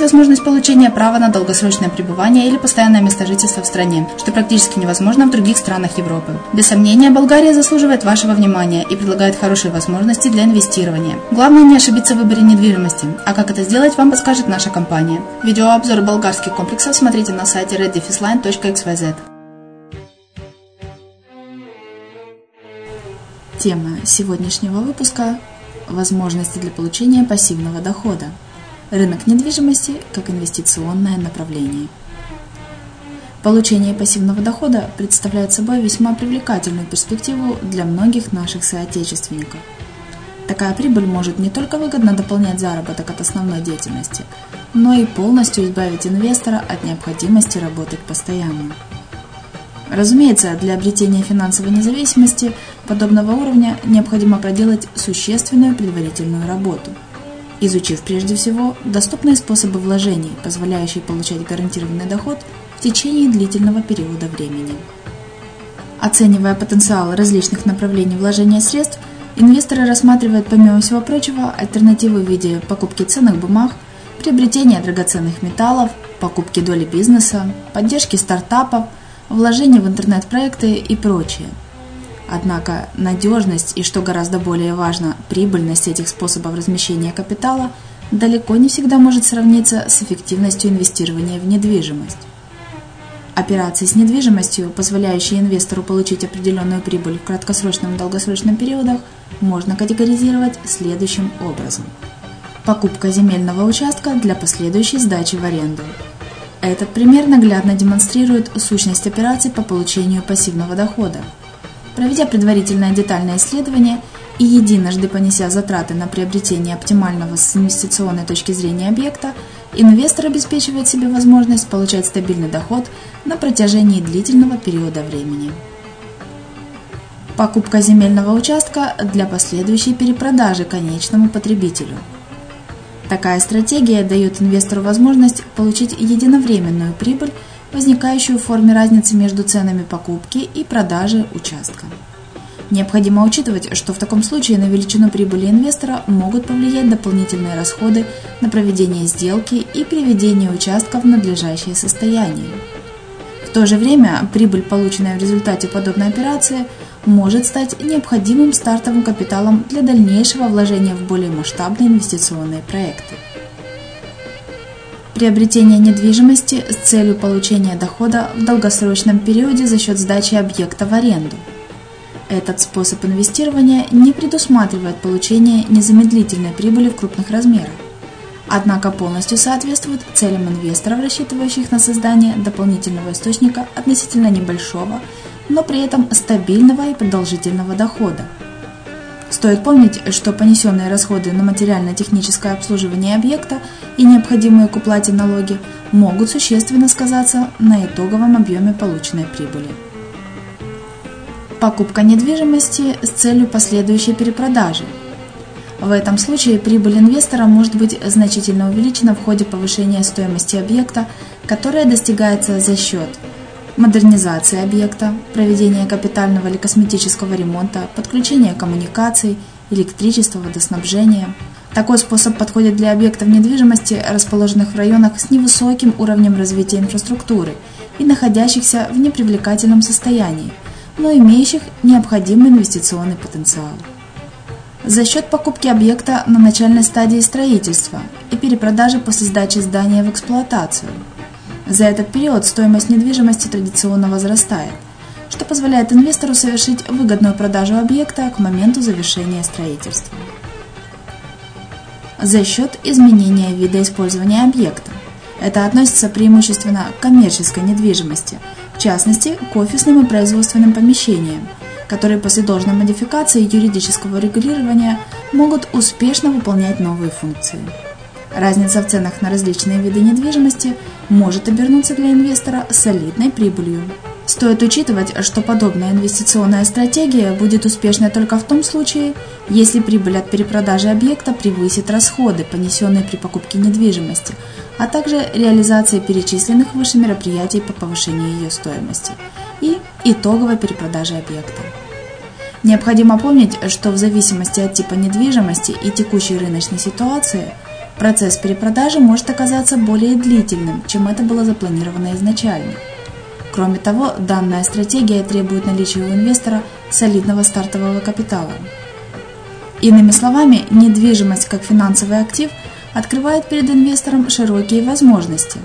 возможность получения права на долгосрочное пребывание или постоянное место жительства в стране, что практически невозможно в других странах Европы. Без сомнения, Болгария заслуживает вашего внимания и предлагает хорошие возможности для инвестирования. Главное не ошибиться в выборе недвижимости, а как это сделать, вам подскажет наша компания. Видеообзор болгарских комплексов смотрите на сайте reddefisline.xyz. Тема сегодняшнего выпуска – возможности для получения пассивного дохода. Рынок недвижимости как инвестиционное направление. Получение пассивного дохода представляет собой весьма привлекательную перспективу для многих наших соотечественников. Такая прибыль может не только выгодно дополнять заработок от основной деятельности, но и полностью избавить инвестора от необходимости работать постоянно. Разумеется, для обретения финансовой независимости подобного уровня необходимо проделать существенную предварительную работу, изучив прежде всего доступные способы вложений, позволяющие получать гарантированный доход в течение длительного периода времени. Оценивая потенциал различных направлений вложения средств, инвесторы рассматривают помимо всего прочего альтернативы в виде покупки ценных бумаг, приобретения драгоценных металлов, покупки доли бизнеса, поддержки стартапов – вложения в интернет-проекты и прочее. Однако надежность и, что гораздо более важно, прибыльность этих способов размещения капитала далеко не всегда может сравниться с эффективностью инвестирования в недвижимость. Операции с недвижимостью, позволяющие инвестору получить определенную прибыль в краткосрочном и долгосрочном периодах, можно категоризировать следующим образом. Покупка земельного участка для последующей сдачи в аренду. Этот пример наглядно демонстрирует сущность операций по получению пассивного дохода. Проведя предварительное детальное исследование и единожды понеся затраты на приобретение оптимального с инвестиционной точки зрения объекта, инвестор обеспечивает себе возможность получать стабильный доход на протяжении длительного периода времени. Покупка земельного участка для последующей перепродажи конечному потребителю. Такая стратегия дает инвестору возможность получить единовременную прибыль, возникающую в форме разницы между ценами покупки и продажи участка. Необходимо учитывать, что в таком случае на величину прибыли инвестора могут повлиять дополнительные расходы на проведение сделки и приведение участка в надлежащее состояние. В то же время прибыль, полученная в результате подобной операции, может стать необходимым стартовым капиталом для дальнейшего вложения в более масштабные инвестиционные проекты. Приобретение недвижимости с целью получения дохода в долгосрочном периоде за счет сдачи объекта в аренду – этот способ инвестирования не предусматривает получение незамедлительной прибыли в крупных размерах, однако полностью соответствует целям инвесторов, рассчитывающих на создание дополнительного источника относительно небольшого, но при этом стабильного и продолжительного дохода. Стоит помнить, что понесенные расходы на материально-техническое обслуживание объекта и необходимые к уплате налоги могут существенно сказаться на итоговом объеме полученной прибыли. Покупка недвижимости с целью последующей перепродажи. В этом случае прибыль инвестора может быть значительно увеличена в ходе повышения стоимости объекта, которая достигается за счет модернизации объекта, проведения капитального или косметического ремонта, подключения коммуникаций, электричества, водоснабжения. Такой способ подходит для объектов недвижимости, расположенных в районах с невысоким уровнем развития инфраструктуры и находящихся в непривлекательном состоянии – но имеющих необходимый инвестиционный потенциал. За счет покупки объекта на начальной стадии строительства и перепродажи после сдачи здания в эксплуатацию. За этот период стоимость недвижимости традиционно возрастает, что позволяет инвестору совершить выгодную продажу объекта к моменту завершения строительства. За счет изменения вида использования объекта. Это относится преимущественно к коммерческой недвижимости – в частности, к офисным и производственным помещениям, которые после должной модификации юридического регулирования могут успешно выполнять новые функции. Разница в ценах на различные виды недвижимости может обернуться для инвестора солидной прибылью. Стоит учитывать, что подобная инвестиционная стратегия будет успешной только в том случае, если прибыль от перепродажи объекта превысит расходы, понесенные при покупке недвижимости, а также реализации перечисленных выше мероприятий по повышению ее стоимости и итоговой перепродажи объекта. Необходимо помнить, что в зависимости от типа недвижимости и текущей рыночной ситуации процесс перепродажи может оказаться более длительным, чем это было запланировано изначально – Кроме того, данная стратегия требует наличия у инвестора солидного стартового капитала. Иными словами, недвижимость как финансовый актив открывает перед инвестором широкие возможности.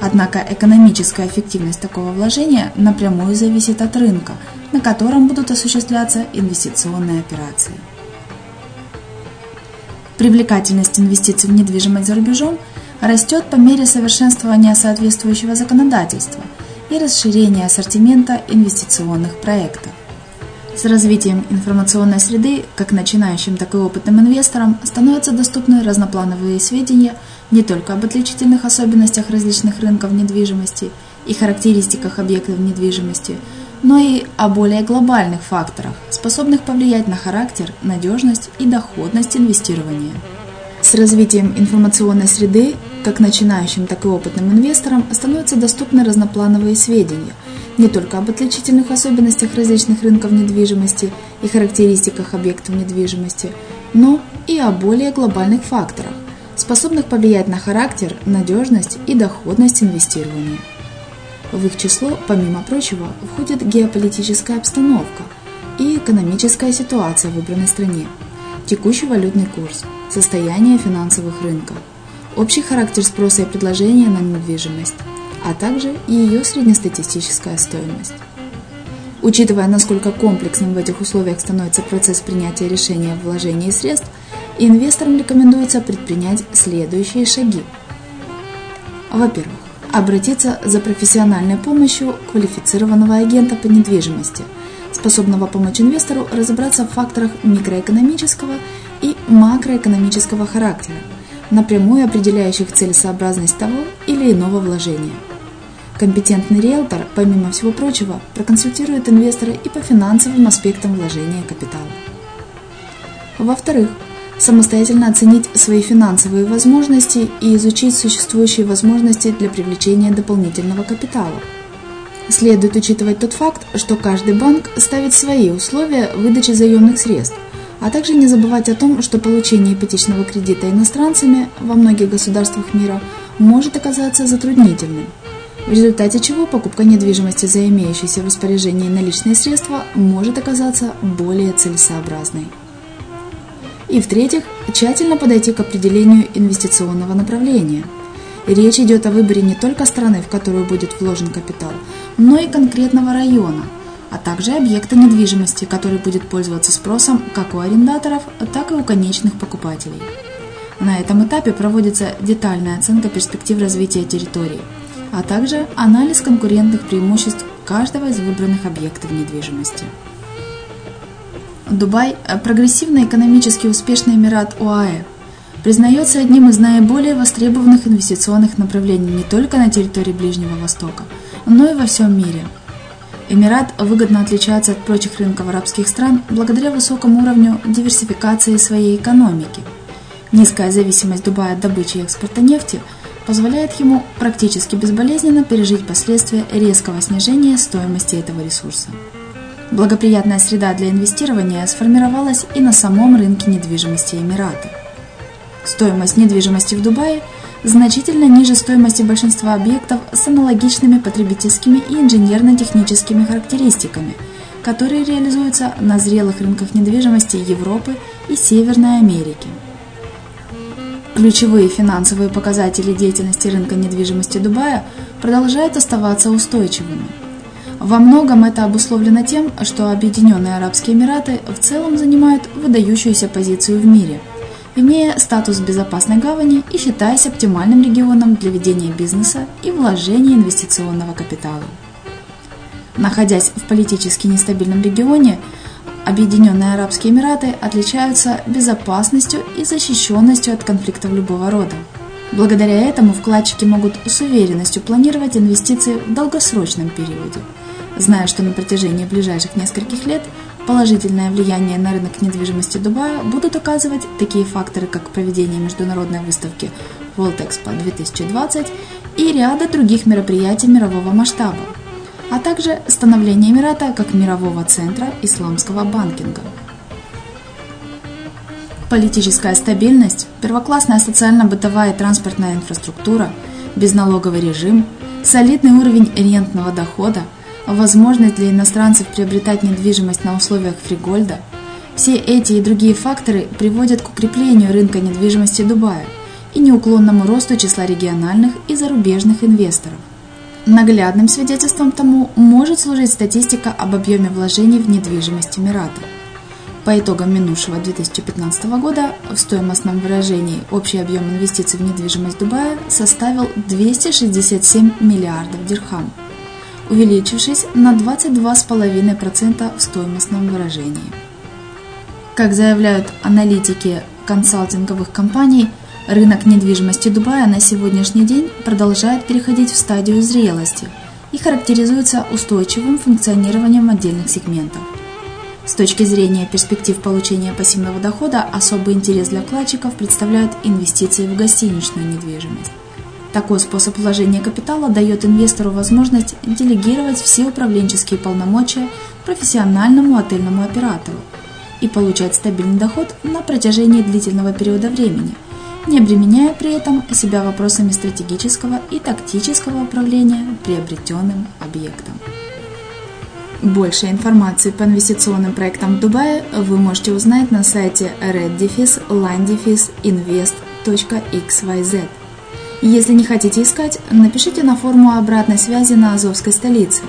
Однако экономическая эффективность такого вложения напрямую зависит от рынка, на котором будут осуществляться инвестиционные операции. Привлекательность инвестиций в недвижимость за рубежом растет по мере совершенствования соответствующего законодательства – и расширение ассортимента инвестиционных проектов. С развитием информационной среды как начинающим, так и опытным инвесторам становятся доступны разноплановые сведения не только об отличительных особенностях различных рынков недвижимости и характеристиках объектов недвижимости, но и о более глобальных факторах, способных повлиять на характер, надежность и доходность инвестирования. С развитием информационной среды, как начинающим, так и опытным инвесторам, становятся доступны разноплановые сведения не только об отличительных особенностях различных рынков недвижимости и характеристиках объектов недвижимости, но и о более глобальных факторах, способных повлиять на характер, надежность и доходность инвестирования. В их число, помимо прочего, входит геополитическая обстановка и экономическая ситуация в выбранной стране, текущий валютный курс – состояние финансовых рынков, общий характер спроса и предложения на недвижимость, а также ее среднестатистическая стоимость. Учитывая, насколько комплексным в этих условиях становится процесс принятия решения о вложении средств, инвесторам рекомендуется предпринять следующие шаги. Во-первых, обратиться за профессиональной помощью квалифицированного агента по недвижимости, способного помочь инвестору разобраться в факторах микроэкономического и макроэкономического характера, напрямую определяющих целесообразность того или иного вложения. Компетентный риэлтор, помимо всего прочего, проконсультирует инвестора и по финансовым аспектам вложения капитала. Во-вторых, самостоятельно оценить свои финансовые возможности и изучить существующие возможности для привлечения дополнительного капитала. Следует учитывать тот факт, что каждый банк ставит свои условия выдачи заемных средств, а также не забывать о том, что получение ипотечного кредита иностранцами во многих государствах мира может оказаться затруднительным, в результате чего покупка недвижимости за имеющиеся в распоряжении наличные средства может оказаться более целесообразной. И в-третьих, тщательно подойти к определению инвестиционного направления. Речь идет о выборе не только страны, в которую будет вложен капитал, но и конкретного района, а также объекта недвижимости, который будет пользоваться спросом как у арендаторов, так и у конечных покупателей. На этом этапе проводится детальная оценка перспектив развития территории, а также анализ конкурентных преимуществ каждого из выбранных объектов недвижимости. Дубай – прогрессивный экономически успешный Эмират ОАЭ. Признается одним из наиболее востребованных инвестиционных направлений не только на территории Ближнего Востока, но и во всем мире. Эмират выгодно отличается от прочих рынков арабских стран благодаря высокому уровню диверсификации своей экономики. Низкая зависимость Дубая от добычи и экспорта нефти позволяет ему практически безболезненно пережить последствия резкого снижения стоимости этого ресурса. Благоприятная среда для инвестирования сформировалась и на самом рынке недвижимости Эмирата. Стоимость недвижимости в Дубае значительно ниже стоимости большинства объектов с аналогичными потребительскими и инженерно-техническими характеристиками, которые реализуются на зрелых рынках недвижимости Европы и Северной Америки. Ключевые финансовые показатели деятельности рынка недвижимости Дубая продолжают оставаться устойчивыми – во многом это обусловлено тем, что Объединенные Арабские Эмираты в целом занимают выдающуюся позицию в мире, имея статус безопасной гавани и считаясь оптимальным регионом для ведения бизнеса и вложения инвестиционного капитала. Находясь в политически нестабильном регионе, Объединенные Арабские Эмираты отличаются безопасностью и защищенностью от конфликтов любого рода. Благодаря этому вкладчики могут с уверенностью планировать инвестиции в долгосрочном периоде – зная, что на протяжении ближайших нескольких лет положительное влияние на рынок недвижимости Дубая будут оказывать такие факторы, как проведение международной выставки World Expo 2020 и ряда других мероприятий мирового масштаба, а также становление Эмирата как мирового центра исламского банкинга. Политическая стабильность, первоклассная социально-бытовая и транспортная инфраструктура, безналоговый режим, солидный уровень рентного дохода – возможность для иностранцев приобретать недвижимость на условиях фригольда, все эти и другие факторы приводят к укреплению рынка недвижимости Дубая и неуклонному росту числа региональных и зарубежных инвесторов. Наглядным свидетельством тому может служить статистика об объеме вложений в недвижимость Эмирата. По итогам минувшего 2015 года в стоимостном выражении общий объем инвестиций в недвижимость Дубая составил 267 миллиардов дирхам – увеличившись на 22,5% в стоимостном выражении. Как заявляют аналитики консалтинговых компаний, рынок недвижимости Дубая на сегодняшний день продолжает переходить в стадию зрелости и характеризуется устойчивым функционированием отдельных сегментов. С точки зрения перспектив получения пассивного дохода особый интерес для вкладчиков представляют инвестиции в гостиничную недвижимость. Такой способ вложения капитала дает инвестору возможность делегировать все управленческие полномочия профессиональному отельному оператору и получать стабильный доход на протяжении длительного периода времени, не обременяя при этом себя вопросами стратегического и тактического управления приобретенным объектом. Больше информации по инвестиционным проектам в Дубае вы можете узнать на сайте red-line-invest.xyz. Если не хотите искать, напишите на форму обратной связи на Азовской столице.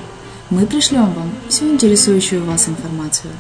Мы пришлем вам всю интересующую вас информацию.